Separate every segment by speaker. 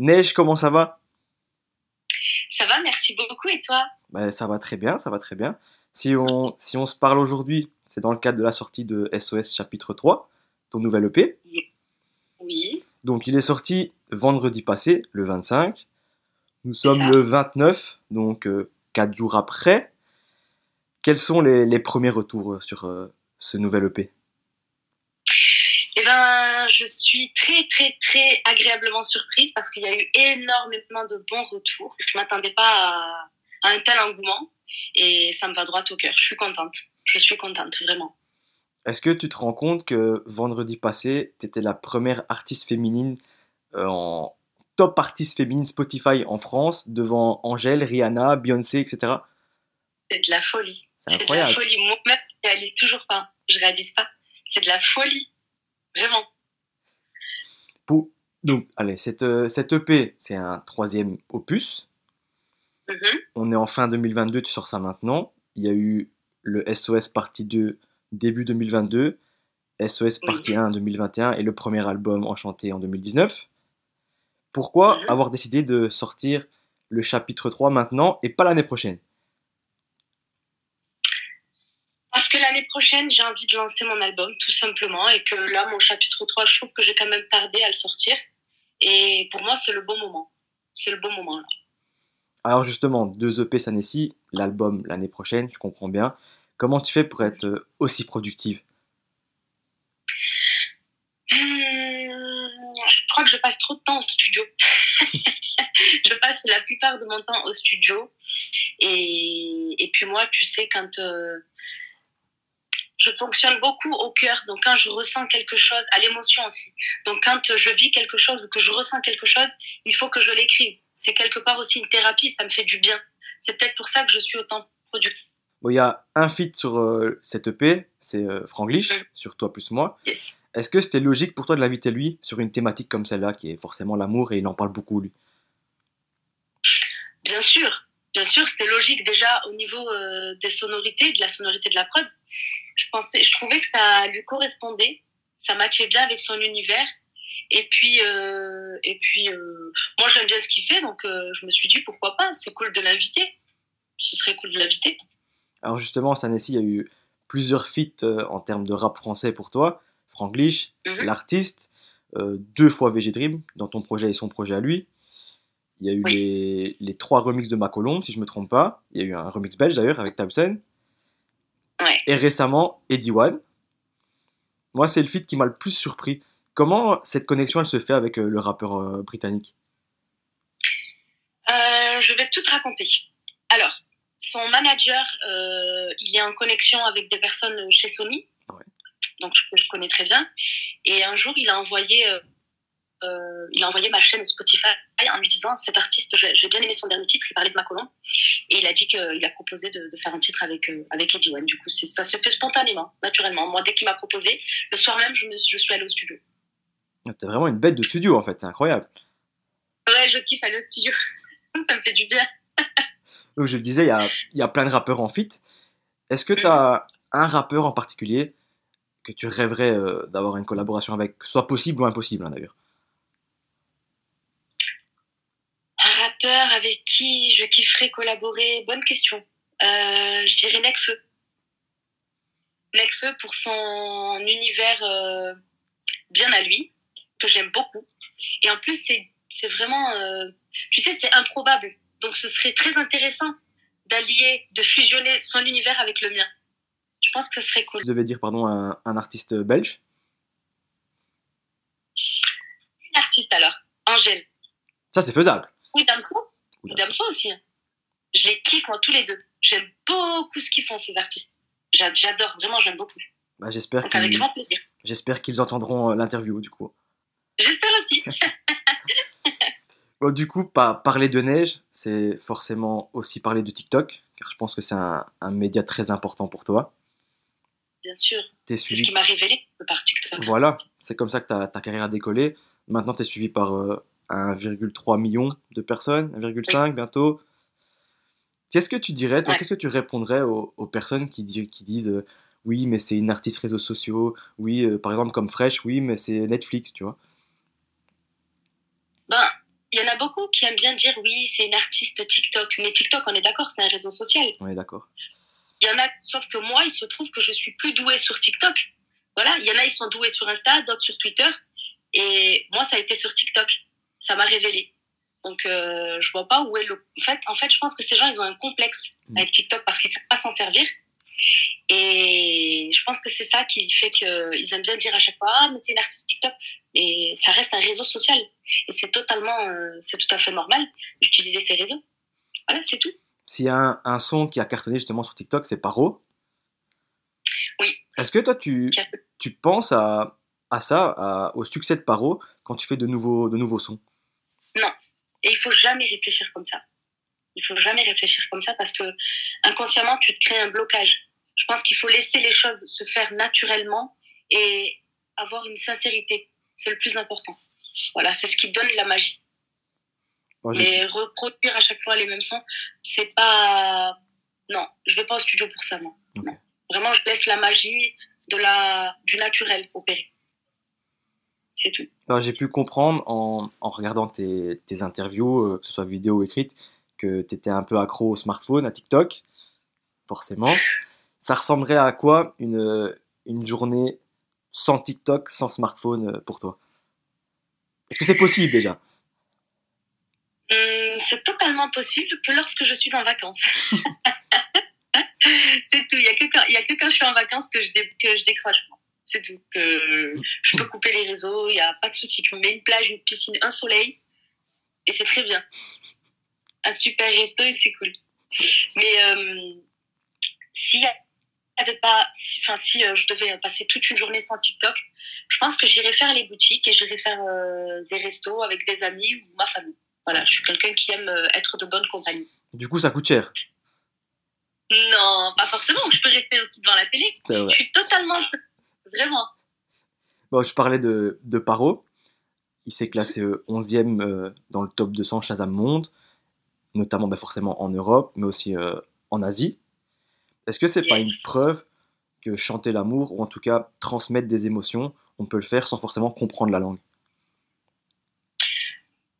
Speaker 1: Neige, comment ça va?
Speaker 2: Ça va, merci beaucoup. Et toi?
Speaker 1: Ben, Ça va très bien, ça va très bien. Si on, si on se parle aujourd'hui, c'est dans le cadre de la sortie de SOS chapitre 3, ton nouvel EP.
Speaker 2: Oui,
Speaker 1: Donc il est sorti vendredi passé, le 25. Nous sommes le 29, donc 4 jours après. Quels sont les, les premiers retours euh, sur euh, ce nouvel EP
Speaker 2: Eh ben, je suis très, très, très agréablement surprise parce qu'il y a eu énormément de bons retours. Je ne m'attendais pas à, à un tel engouement et ça me va droit au cœur. Je suis contente. Je suis contente, vraiment.
Speaker 1: Est-ce que tu te rends compte que vendredi passé, tu étais la première artiste féminine euh, en top artiste féminine Spotify en France, devant Angèle, Rihanna, Beyoncé, etc.
Speaker 2: C'est de la folie.
Speaker 1: C'est
Speaker 2: de la folie. Moi-même, je réalise toujours pas. Je réalise pas. C'est de la folie. Vraiment.
Speaker 1: Pour- Donc, allez, cette, euh, cette EP, c'est un troisième opus.
Speaker 2: Mhm.
Speaker 1: On est en fin 2022, tu sors ça maintenant. Il y a eu le SOS partie 2 début 2022, SOS partie 1 2021 et le premier album Enchanté en 2019. Pourquoi
Speaker 2: Mhm.
Speaker 1: avoir décidé de sortir le chapitre 3 maintenant et pas l'année prochaine
Speaker 2: Parce que l'année prochaine, j'ai envie de lancer mon album, tout simplement, et que là, mon chapitre 3, je trouve que j'ai quand même tardé à le sortir. Et pour moi, c'est le bon moment. C'est le bon moment, là.
Speaker 1: Alors justement, deux EP cette année-ci, l'album l'année prochaine, je comprends bien. Comment tu fais pour être euh, aussi productive?
Speaker 2: Hum, je crois que je passe trop de temps au studio. je passe la plupart de mon temps au studio. Et, et puis moi, tu sais, quand euh, je fonctionne beaucoup au cœur, donc quand je ressens quelque chose, à l'émotion aussi. Donc quand je vis quelque chose ou que je ressens quelque chose, il faut que je l'écrive. C'est quelque part aussi une thérapie, ça me fait du bien. C'est peut-être pour ça que je suis autant productive.
Speaker 1: Bon, il y a un feat sur euh, cette EP, c'est euh, Franglish,
Speaker 2: Mm.
Speaker 1: sur Toi plus moi.
Speaker 2: Yes.
Speaker 1: Est-ce que c'était logique pour toi de l'inviter lui sur une thématique comme celle-là, qui est forcément l'amour et il en parle beaucoup lui?
Speaker 2: Bien sûr, bien sûr, c'était logique déjà au niveau euh, des sonorités, de la sonorité de la prod. Je pensais, je trouvais que ça lui correspondait, ça matchait bien avec son univers. Et puis, euh, et puis, euh, moi j'aime bien ce qu'il fait, donc euh, je me suis dit pourquoi pas, c'est cool de l'inviter. Ce serait cool de l'inviter.
Speaker 1: Alors justement, année-ci, il y a eu plusieurs feats en termes de rap français pour toi. Franglish,
Speaker 2: Mhm.
Speaker 1: l'artiste, deux fois VG Dream, dans ton projet et son projet à lui. Il y a eu
Speaker 2: Oui.
Speaker 1: les, les trois remixes de Macolombe, si je me trompe pas. Il y a eu un remix belge d'ailleurs avec Tabsen.
Speaker 2: Ouais.
Speaker 1: Et récemment, Eddie One. Moi, c'est le feat qui m'a le plus surpris. Comment cette connexion elle se fait avec euh, le rappeur euh, britannique?
Speaker 2: Euh, je vais tout te raconter. Alors, son manager, euh, il est en connexion avec des personnes chez Sony,
Speaker 1: Ouais.
Speaker 2: donc que je connais très bien. Et un jour, il a envoyé, euh, il a envoyé ma chaîne Spotify en lui disant cet artiste, j'ai bien aimé son dernier titre, il parlait de Macolon, et il a dit qu'il a proposé de, de faire un titre avec euh, avec Eddie One. Du coup, ça se fait spontanément, naturellement. Moi, dès qu'il m'a proposé, le soir même, je, me, je suis allée au studio.
Speaker 1: T'es vraiment une bête de studio en fait, c'est incroyable.
Speaker 2: Ouais, je kiffe aller au studio. ça me fait du bien.
Speaker 1: Donc je le disais, il y a, y a plein de rappeurs en feat. Est-ce que tu as un rappeur en particulier que tu rêverais euh, d'avoir une collaboration avec, soit possible ou impossible hein, d'ailleurs?
Speaker 2: Avec qui je kifferais collaborer Bonne question. Euh, je dirais Necfeu. Necfeu pour son univers euh, bien à lui, que j'aime beaucoup. Et en plus, c'est vraiment. euh, tu sais, c'est improbable. Donc ce serait très intéressant d'allier, de fusionner son univers avec le mien. Je pense que ce serait cool.
Speaker 1: Je devais dire pardon un, un artiste belge?
Speaker 2: Une artiste alors, Angèle.
Speaker 1: Ça c'est faisable.
Speaker 2: Ou Damso. Ou. Damso aussi. hein. Je les kiffe, moi, tous les deux. J'aime beaucoup ce qu'ils font, ces artistes. J'a- J'adore, vraiment, j'aime beaucoup.
Speaker 1: Bah, j'espère
Speaker 2: Donc, avec
Speaker 1: qu'ils
Speaker 2: grand plaisir.
Speaker 1: j'espère qu'ils entendront euh, l'interview du coup.
Speaker 2: J'espère aussi.
Speaker 1: Bon, du coup, pas parler de neige, c'est forcément aussi parler de TikTok, car je pense que c'est un, un média très important pour toi.
Speaker 2: Bien sûr.
Speaker 1: T'es
Speaker 2: C'est ce qui m'a révélé par TikTok.
Speaker 1: Voilà, c'est comme ça que ta, ta carrière a décollé. Maintenant, tu es suivi par euh, 1,3 million de personnes, 1,5 bientôt. Qu'est-ce que tu dirais, toi, qu'est-ce que tu répondrais aux, aux personnes qui, di- qui disent euh, oui, mais c'est une artiste réseaux sociaux, oui, euh, par exemple comme Fresh, oui, mais c'est Netflix, tu vois?
Speaker 2: Ben, il y en a beaucoup qui aiment bien dire oui, c'est une artiste TikTok. Mais TikTok, on est d'accord, c'est un réseau social.
Speaker 1: On est d'accord.
Speaker 2: Il y en a, sauf que moi, il se trouve que je suis plus douée sur TikTok. Voilà, il y en a, ils sont doués sur Insta, d'autres sur Twitter. Et moi, ça a été sur TikTok. Ça m'a révélé. Donc, euh, je vois pas où est le. En fait, en fait, je pense que ces gens, ils ont un complexe
Speaker 1: Mm.
Speaker 2: avec TikTok parce qu'ils savent pas s'en servir. Et je pense que c'est ça qui fait qu'ils aiment bien dire à chaque fois Ah, mais c'est une artiste TikTok. Et ça reste un réseau social. Et c'est totalement. euh, c'est tout à fait normal d'utiliser ces réseaux. Voilà, c'est tout.
Speaker 1: S'il y a un, un son qui a cartonné justement sur TikTok, c'est Paro.
Speaker 2: Oui.
Speaker 1: Est-ce que toi, tu, tu penses à, à ça, à- au succès de Paro, quand tu fais de nouveaux, de nouveaux sons?
Speaker 2: Et il faut jamais réfléchir comme ça. Il faut jamais réfléchir comme ça parce que inconsciemment, tu te crées un blocage. Je pense qu'il faut laisser les choses se faire naturellement et avoir une sincérité. C'est le plus important. Voilà, c'est ce qui donne la magie.
Speaker 1: J'ai-
Speaker 2: Mais reproduire à chaque fois les mêmes sons, c'est pas. Non, je vais pas au studio pour ça. Non. Vraiment, je laisse la magie de la... du naturel opérer. C'est tout.
Speaker 1: Alors, J'ai pu comprendre en, en regardant tes, tes interviews, euh, que ce soit vidéo ou écrite, que tu étais un peu accro au smartphone, à TikTok, forcément. Ça ressemblerait à quoi une, une journée sans TikTok, sans smartphone euh, pour toi? Est-ce que c'est possible déjà?
Speaker 2: Hum, c'est totalement possible que lorsque je suis en vacances. c'est tout. Il n'y a, que quand- il y a que quand je suis en vacances que je, dé- que je décroche. C'est tout. Que je peux couper les réseaux, il n'y a pas de souci. Tu me mets une plage, une piscine, un soleil, et c'est très bien. Un super resto et c'est cool. Mais euh, avait pas, si, enfin, si euh, je devais passer toute une journée sans TikTok, je pense que j'irais faire les boutiques et j'irais faire euh, des restos avec des amis ou ma famille. Voilà, je suis quelqu'un qui aime euh, être de bonne compagnie.
Speaker 1: Du coup, ça coûte cher.
Speaker 2: Non, pas forcément. Je peux rester aussi devant la télé. Je suis totalement. Vraiment.
Speaker 1: Bon, je parlais de, de Paro. Il s'est classé euh, 11e euh, dans le top 200 Shazam Monde, notamment bah, forcément en Europe, mais aussi euh, en Asie. Est-ce que c'est pas
Speaker 2: Yes.
Speaker 1: une preuve que chanter l'amour, ou en tout cas transmettre des émotions, on peut le faire sans forcément comprendre la langue?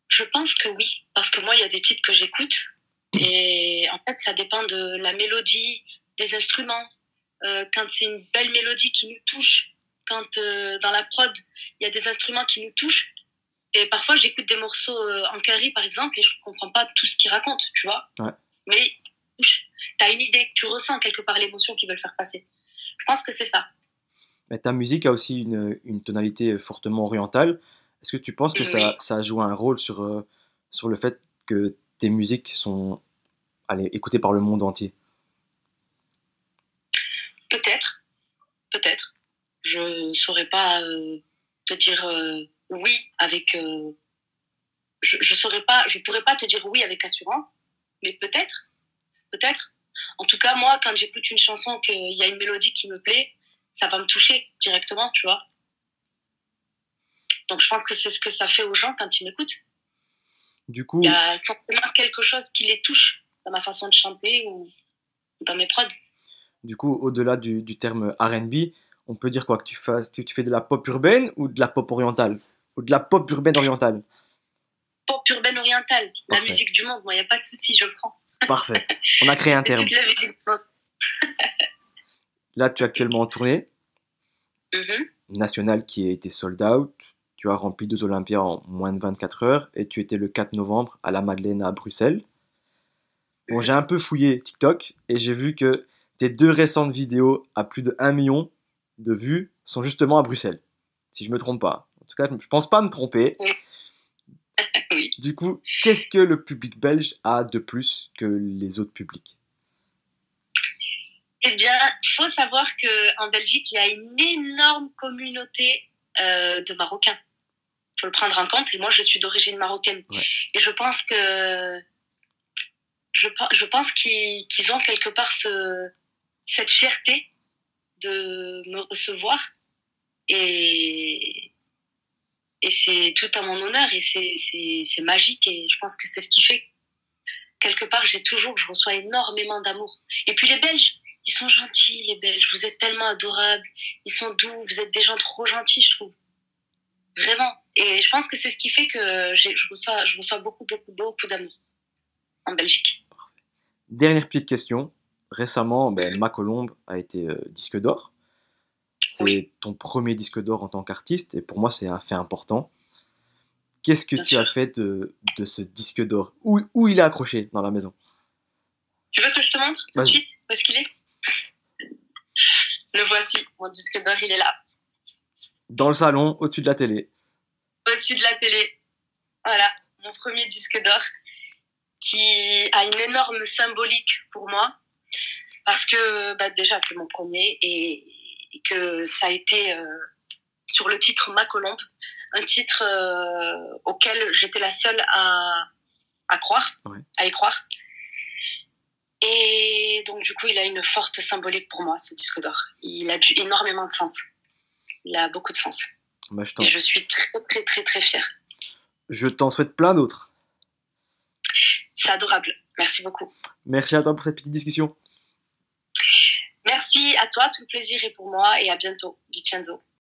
Speaker 2: Je pense que oui. Parce que moi, il y a des titres que j'écoute. Et en fait, ça dépend de la mélodie, des instruments. Euh, quand c'est une belle mélodie qui nous touche, quand euh, dans la prod, il y a des instruments qui nous touchent. Et parfois, j'écoute des morceaux euh, en carry, par exemple, et je ne comprends pas tout ce qu'ils racontent, tu vois.
Speaker 1: Ouais.
Speaker 2: Mais. Tu as une idée, tu ressens quelque part l'émotion qu'ils veulent faire passer. Je pense que c'est ça.
Speaker 1: Mais ta musique a aussi une, une tonalité fortement orientale. Est-ce que tu penses que ça,
Speaker 2: Oui.
Speaker 1: ça joue un rôle sur, sur le fait que tes musiques sont allez, écoutées par le monde entier
Speaker 2: Peut-être, peut-être. Je ne saurais pas euh, te dire euh, oui avec. euh, je ne saurais pas, je pourrais pas te dire oui avec assurance, mais peut-être, peut-être. En tout cas, moi, quand j'écoute une chanson qu'il y a une mélodie qui me plaît, ça va me toucher directement, tu vois. Donc, je pense que c'est ce que ça fait aux gens quand ils m'écoutent.
Speaker 1: Du coup,
Speaker 2: Il y a forcément quelque chose qui les touche dans ma façon de chanter ou dans mes prods.
Speaker 1: Du coup, au-delà du, du terme RB, on peut dire quoi que tu, fasses, que tu fais de la pop urbaine ou de la pop orientale? Ou de la pop urbaine orientale?
Speaker 2: Pop urbaine orientale, la musique du monde, moi, il n'y a pas de souci, je le prends.
Speaker 1: Parfait. On a créé un terme. Là, tu es actuellement en tournée
Speaker 2: Mhm.
Speaker 1: nationale qui a été sold out. Tu as rempli deux Olympias en moins de 24 heures et tu étais le 4 novembre à la Madeleine à Bruxelles. Bon, j'ai un peu fouillé TikTok et j'ai vu que tes deux récentes vidéos à plus de 1 million de vues sont justement à Bruxelles. Si je me trompe pas. En tout cas, je pense pas me tromper.
Speaker 2: Oui.
Speaker 1: Du coup, qu'est-ce que le public belge a de plus que les autres publics?
Speaker 2: Eh bien, il faut savoir qu'en Belgique, il y a une énorme communauté euh, de Marocains. Il faut le prendre en compte. Et moi, je suis d'origine marocaine.
Speaker 1: Ouais.
Speaker 2: Et je pense que. Je, pe- je pense qu'ils ont quelque part ce, cette fierté de me recevoir. Et, et c'est tout à mon honneur. Et c'est- magique. Et je pense que c'est ce qui fait. Quelque part, j'ai toujours, je reçois énormément d'amour. Et puis les Belges, ils sont gentils, les Belges. Vous êtes tellement adorables. Ils sont doux. Vous êtes des gens trop gentils, je trouve. vraiment. Et je pense que c'est ce qui fait que je reçois, je reçois beaucoup, beaucoup, beaucoup d'amour en Belgique.
Speaker 1: Dernière petite question. Récemment, ben, Ma Colombe a été euh, disque d'or. C'est ton premier disque d'or en tant qu'artiste, et pour moi, c'est un fait important. Qu'est-ce que tu as fait de, de ce disque d'or? Où, où, il est accroché dans la maison?
Speaker 2: Tu veux que je te montre tout de suite où est-ce qu'il est? Le voici, mon disque d'or, il est là.
Speaker 1: Dans le salon, au-dessus de la télé.
Speaker 2: Au-dessus de la télé. Voilà, mon premier disque d'or qui a une énorme symbolique pour moi parce que bah, déjà c'est mon premier et, que ça a été euh, sur le titre Ma Colombe, un titre euh, auquel j'étais la seule à, à croire, à y croire. Et donc du coup il a une forte symbolique pour moi ce disque d'or. Il a énormément de sens. Il a beaucoup de sens. Bah, je et je suis très très très très fière.
Speaker 1: Je t'en souhaite plein d'autres.
Speaker 2: C'est adorable. Merci beaucoup.
Speaker 1: Merci à toi pour cette petite discussion.
Speaker 2: Merci à toi, tout le plaisir est pour moi et à bientôt. Vincenzo.